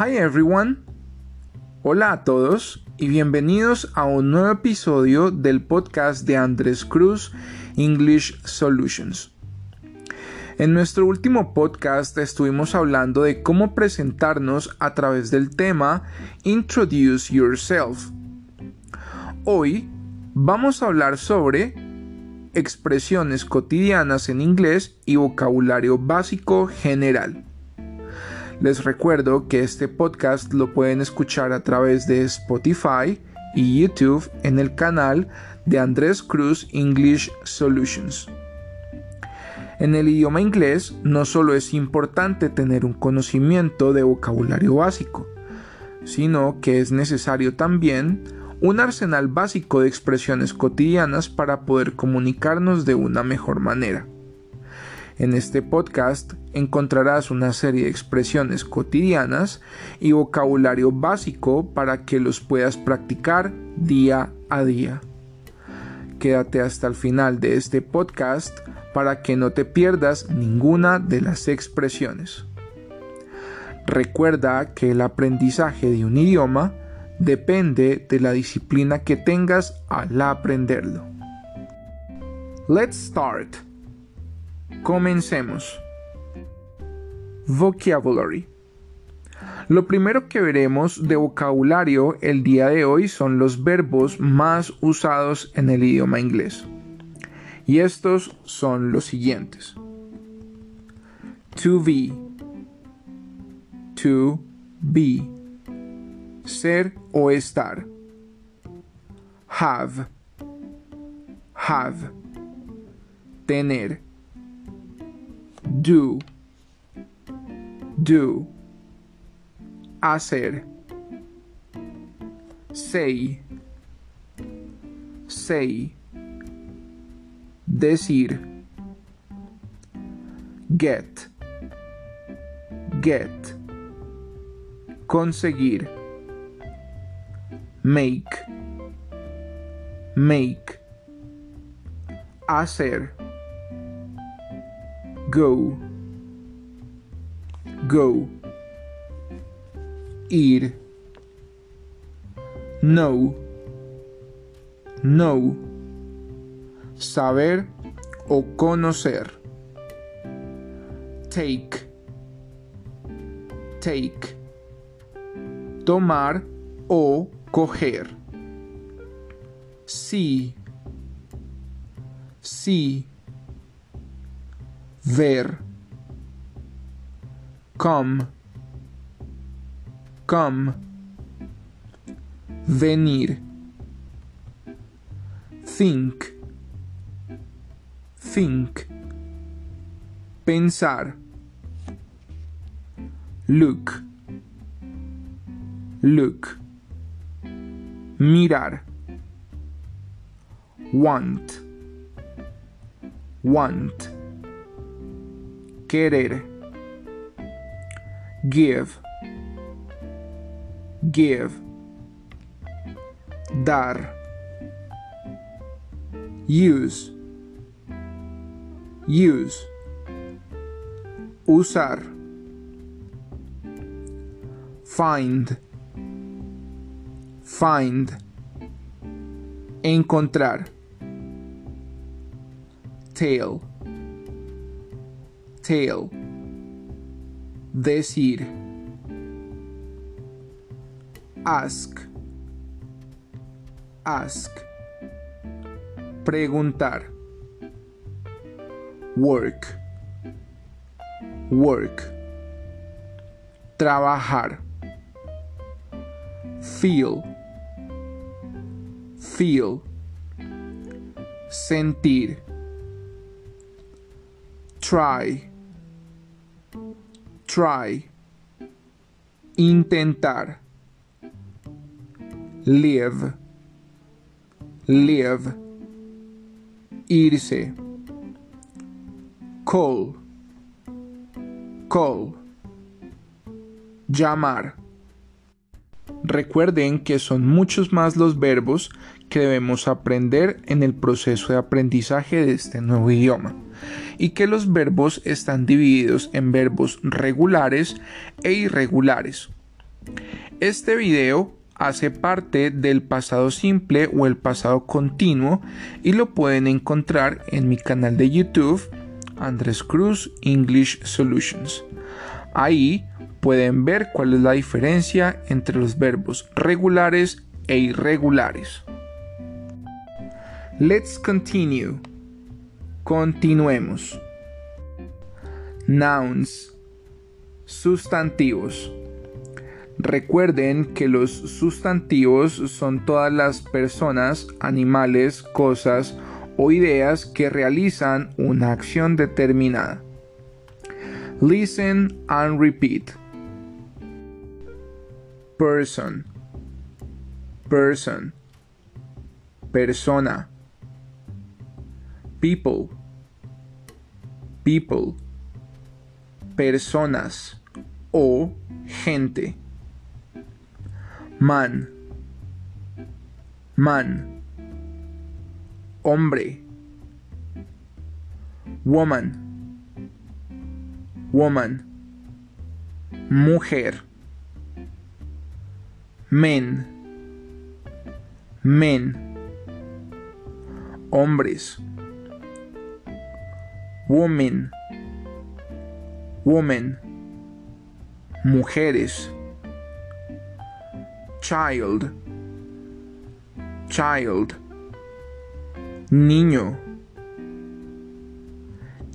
Hi everyone. Hola a todos y bienvenidos a un nuevo episodio del podcast de Andrés Cruz English Solutions. En nuestro último podcast estuvimos hablando de cómo presentarnos a través del tema Introduce Yourself. Hoy vamos a hablar sobre expresiones cotidianas en inglés y vocabulario básico general. Les recuerdo que este podcast lo pueden escuchar a través de Spotify y YouTube en el canal de Andrés Cruz English Solutions. En el idioma inglés no solo es importante tener un conocimiento de vocabulario básico, sino que es necesario también un arsenal básico de expresiones cotidianas para poder comunicarnos de una mejor manera. En este podcast encontrarás una serie de expresiones cotidianas y vocabulario básico para que los puedas practicar día a día. Quédate hasta el final de este podcast para que no te pierdas ninguna de las expresiones. Recuerda que el aprendizaje de un idioma depende de la disciplina que tengas al aprenderlo. Let's start. Comencemos. Vocabulary. Lo primero que veremos de vocabulario el día de hoy son los verbos más usados en el idioma inglés. Y estos son los siguientes. To be. To be. Ser o estar. Have. Have. Tener do, do, hacer, say, say, decir, get, get, conseguir, make, make, hacer go, go, ir, know, know, saber o conocer, take, take, tomar o coger, see, see, ver, come, come, venir, think, think, pensar, look, look, mirar, want, want querer. Give. Give. Dar. Use. Use. Usar. Find. Find. Encontrar. Tail tell, decir, ask, ask, preguntar, work, work, trabajar, feel, feel, sentir, try, try, intentar, live, live, irse, call, call, llamar. Recuerden que son muchos más los verbos que debemos aprender en el proceso de aprendizaje de este nuevo idioma y que los verbos están divididos en verbos regulares e irregulares. Este video hace parte del pasado simple o el pasado continuo y lo pueden encontrar en mi canal de YouTube Andrés Cruz English Solutions. Ahí pueden ver cuál es la diferencia entre los verbos regulares e irregulares. Let's continue. Continuemos. Nouns. Sustantivos. Recuerden que los sustantivos son todas las personas, animales, cosas o ideas que realizan una acción determinada. Listen and repeat. Person. Person. Persona. People. People. Personas o gente. Man. Man. Hombre. Woman. Woman. Mujer. Men. Men. Hombres. Woman. Woman. Mujeres. Child, child, niño,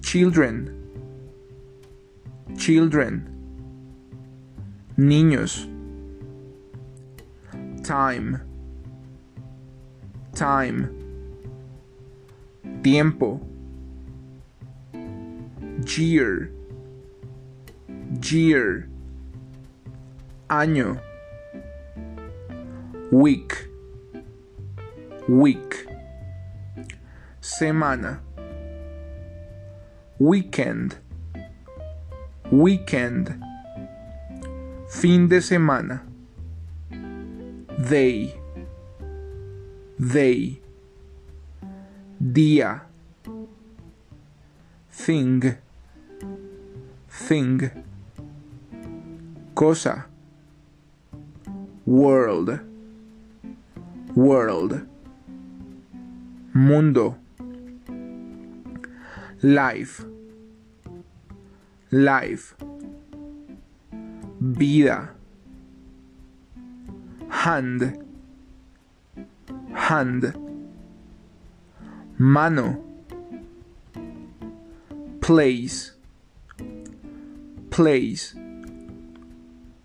children, children, niños, time, time, tiempo, year, year, año week, week, semana, weekend, weekend, fin de semana, day, day, día, thing, thing, cosa, world world, mundo, life, life, vida, hand, hand, mano, place, place,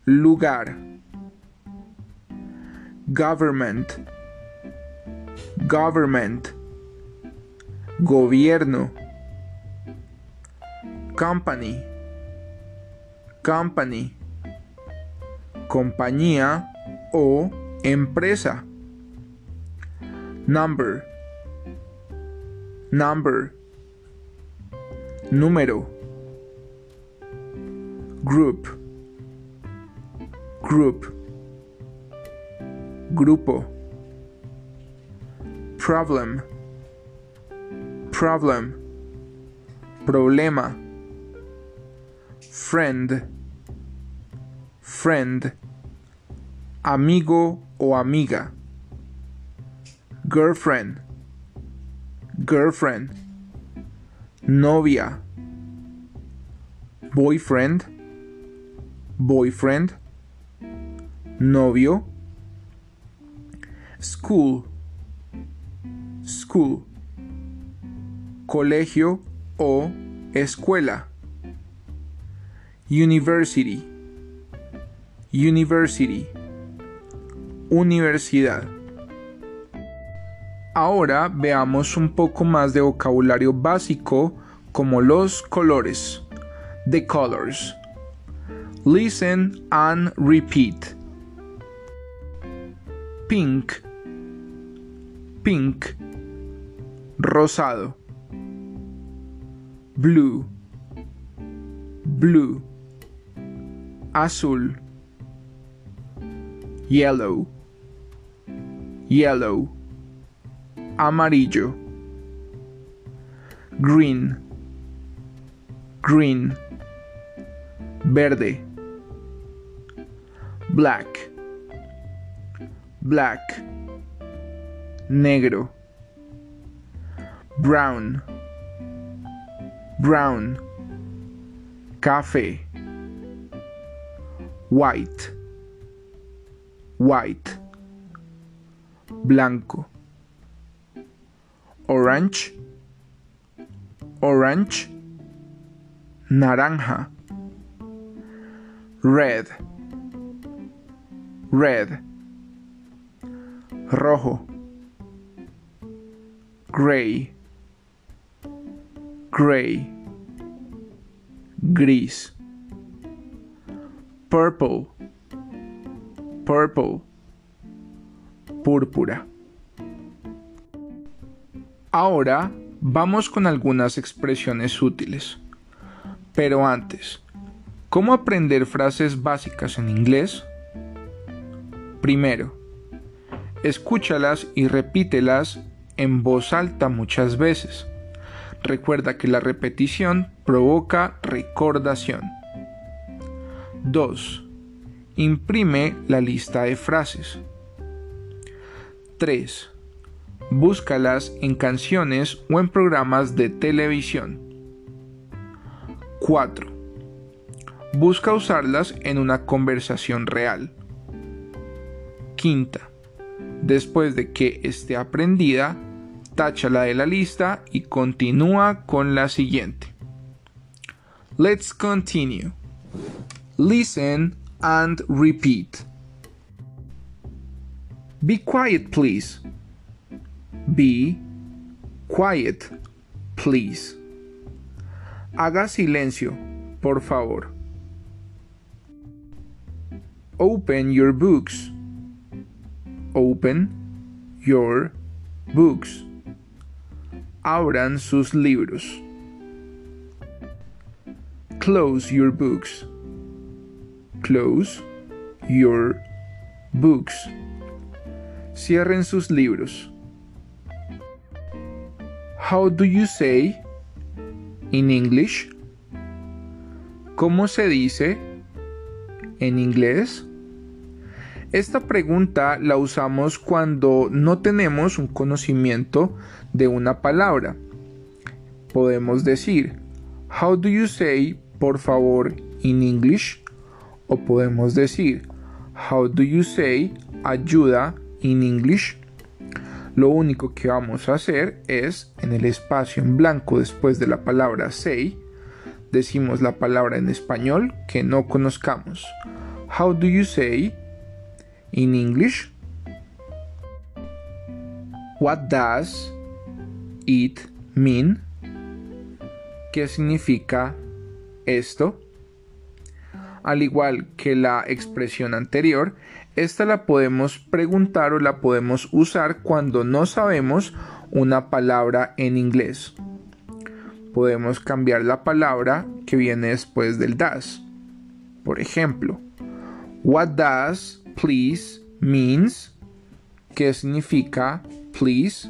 lugar, government, government, gobierno, company, company, compañía o empresa. Number, number, número, group, group, grupo. Problem, problem, problema, friend, friend, amigo o amiga, girlfriend, girlfriend, novia, boyfriend, boyfriend, novio, school, school, colegio o escuela. University, university, universidad. Ahora veamos un poco más de vocabulario básico como los colores. The colors. Listen and repeat. Pink. Pink. Rosado. Blue. Blue. Azul. Yellow. Yellow. Amarillo. Green. Green. Verde black, black, negro, brown, brown, café, white, white, blanco, orange, orange, naranja, red, red, rojo, gray, gray, gris, purple, purple, púrpura. Ahora vamos con algunas expresiones útiles. Pero antes, ¿cómo aprender frases básicas en inglés? Primero, escúchalas y repítelas en voz alta muchas veces. Recuerda que la repetición provoca recordación. 2. Imprime la lista de frases. 3. Búscalas en canciones o en programas de televisión. 4. Busca usarlas en una conversación real. Quinta. Después de que esté aprendida, táchala de la lista y continúa con la siguiente. Let's continue. Listen and repeat. Be quiet, please. Be quiet, please. Haga silencio, por favor. Open your books. Open your books. Abran sus libros. Close your books. Close your books. Cierren sus libros. How do you say in English? ¿Cómo se dice en inglés? Esta pregunta la usamos cuando no tenemos un conocimiento de una palabra. Podemos decir, How do you say por favor in English? O podemos decir, How do you say ayuda in English? Lo único que vamos a hacer es, en el espacio en blanco después de la palabra say, decimos la palabra en español que no conozcamos. How do you say in English? What does it mean? ¿Qué significa esto? Al igual que la expresión anterior, esta la podemos preguntar o la podemos usar cuando no sabemos una palabra en inglés. Podemos cambiar la palabra que viene después del das. Por ejemplo, what does please means? ¿Qué significa please?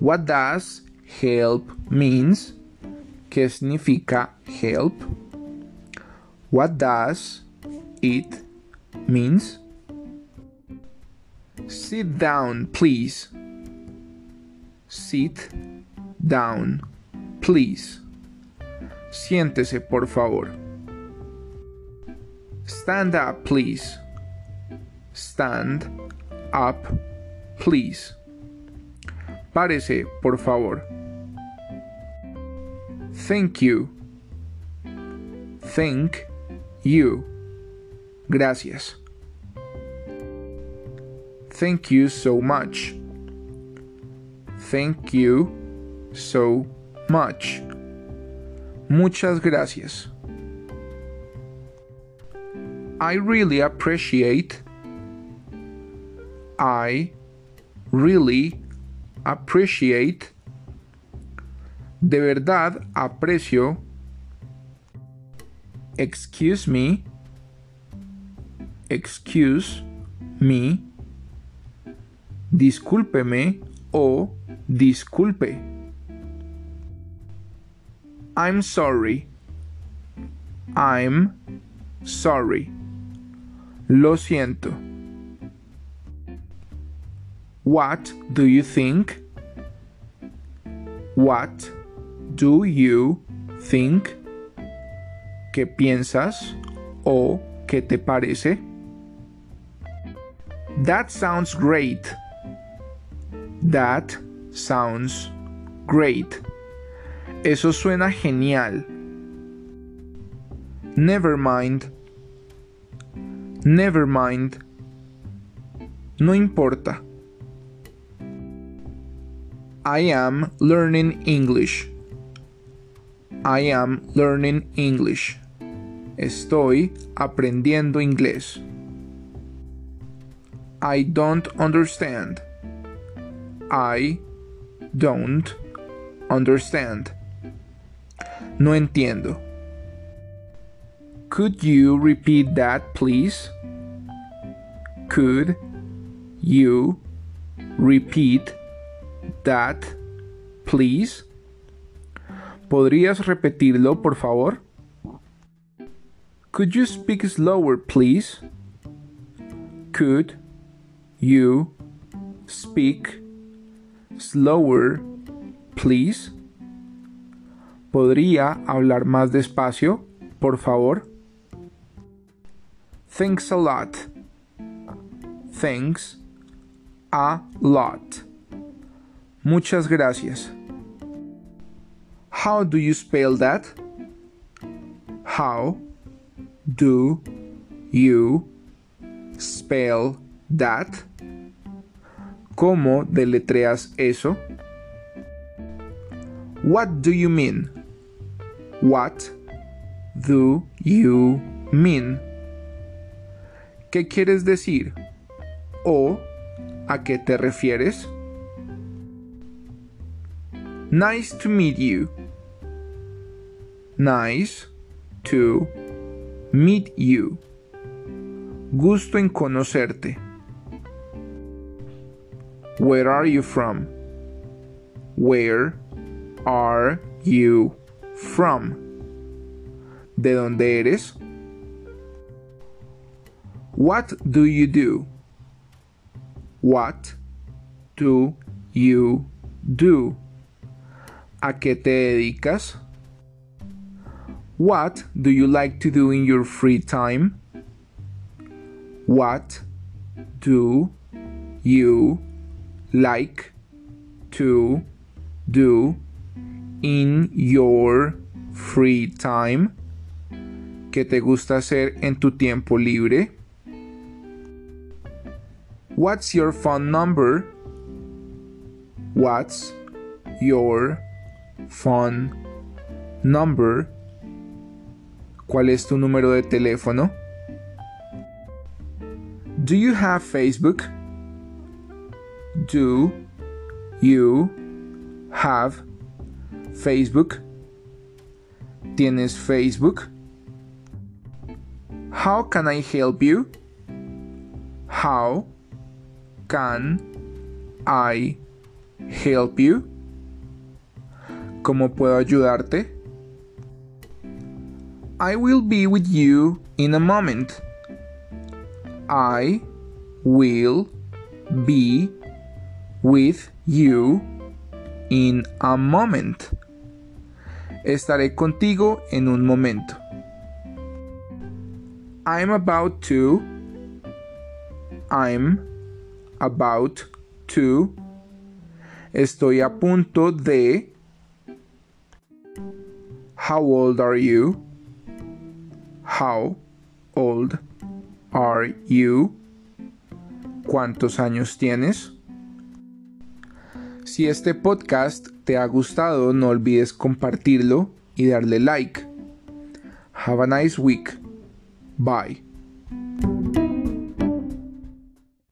What does help means? ¿Qué significa help? What does it means? Sit down, please. Sit down, please. Siéntese, por favor. Stand up, please. Stand up, please. Párese, por favor. Thank you. Thank you. Gracias. Thank you so much. Thank you so much. Muchas gracias. I really appreciate. I really appreciate. De verdad aprecio. Excuse me. Excuse me discúlpeme o disculpe. I'm sorry. I'm sorry. Lo siento. What do you think? What do you think? ¿Qué piensas o qué te parece? That sounds great. That sounds great. Eso suena genial. Never mind. Never mind. No importa. I am learning English. I am learning English. Estoy aprendiendo inglés. I don't understand. I don't understand. No entiendo. Could you repeat that, please? Could you repeat that, please? ¿Podrías repetirlo, por favor? Could you speak slower, please? Could you speak slower, please? ¿Podría hablar más despacio, por favor? Thanks a lot. Thanks a lot. Muchas gracias. How do you spell that? How do you spell that? ¿Cómo deletreas eso? What do you mean? What do you mean? ¿Qué quieres decir? ¿O a qué te refieres? Nice to meet you. Nice to meet you. Gusto en conocerte. Where are you from? Where are you from? ¿De dónde eres? What do you do? What do you do? ¿A qué te dedicas? What do you like to do in your free time? What do you like to do in your free time? ¿Qué te gusta hacer en tu tiempo libre? What's your phone number? What's your phone number. ¿Cuál es tu número de teléfono? Do you have Facebook? Do you have Facebook? ¿Tienes Facebook? How can I help you? How can I help you? ¿Cómo puedo ayudarte? I will be with you in a moment. I will be with you in a moment. Estaré contigo en un momento. I'm about to. I'm about to. Estoy a punto de. How old are you? How old are you? ¿Cuántos años tienes? Si este podcast te ha gustado, no olvides compartirlo y darle like. Have a nice week. Bye.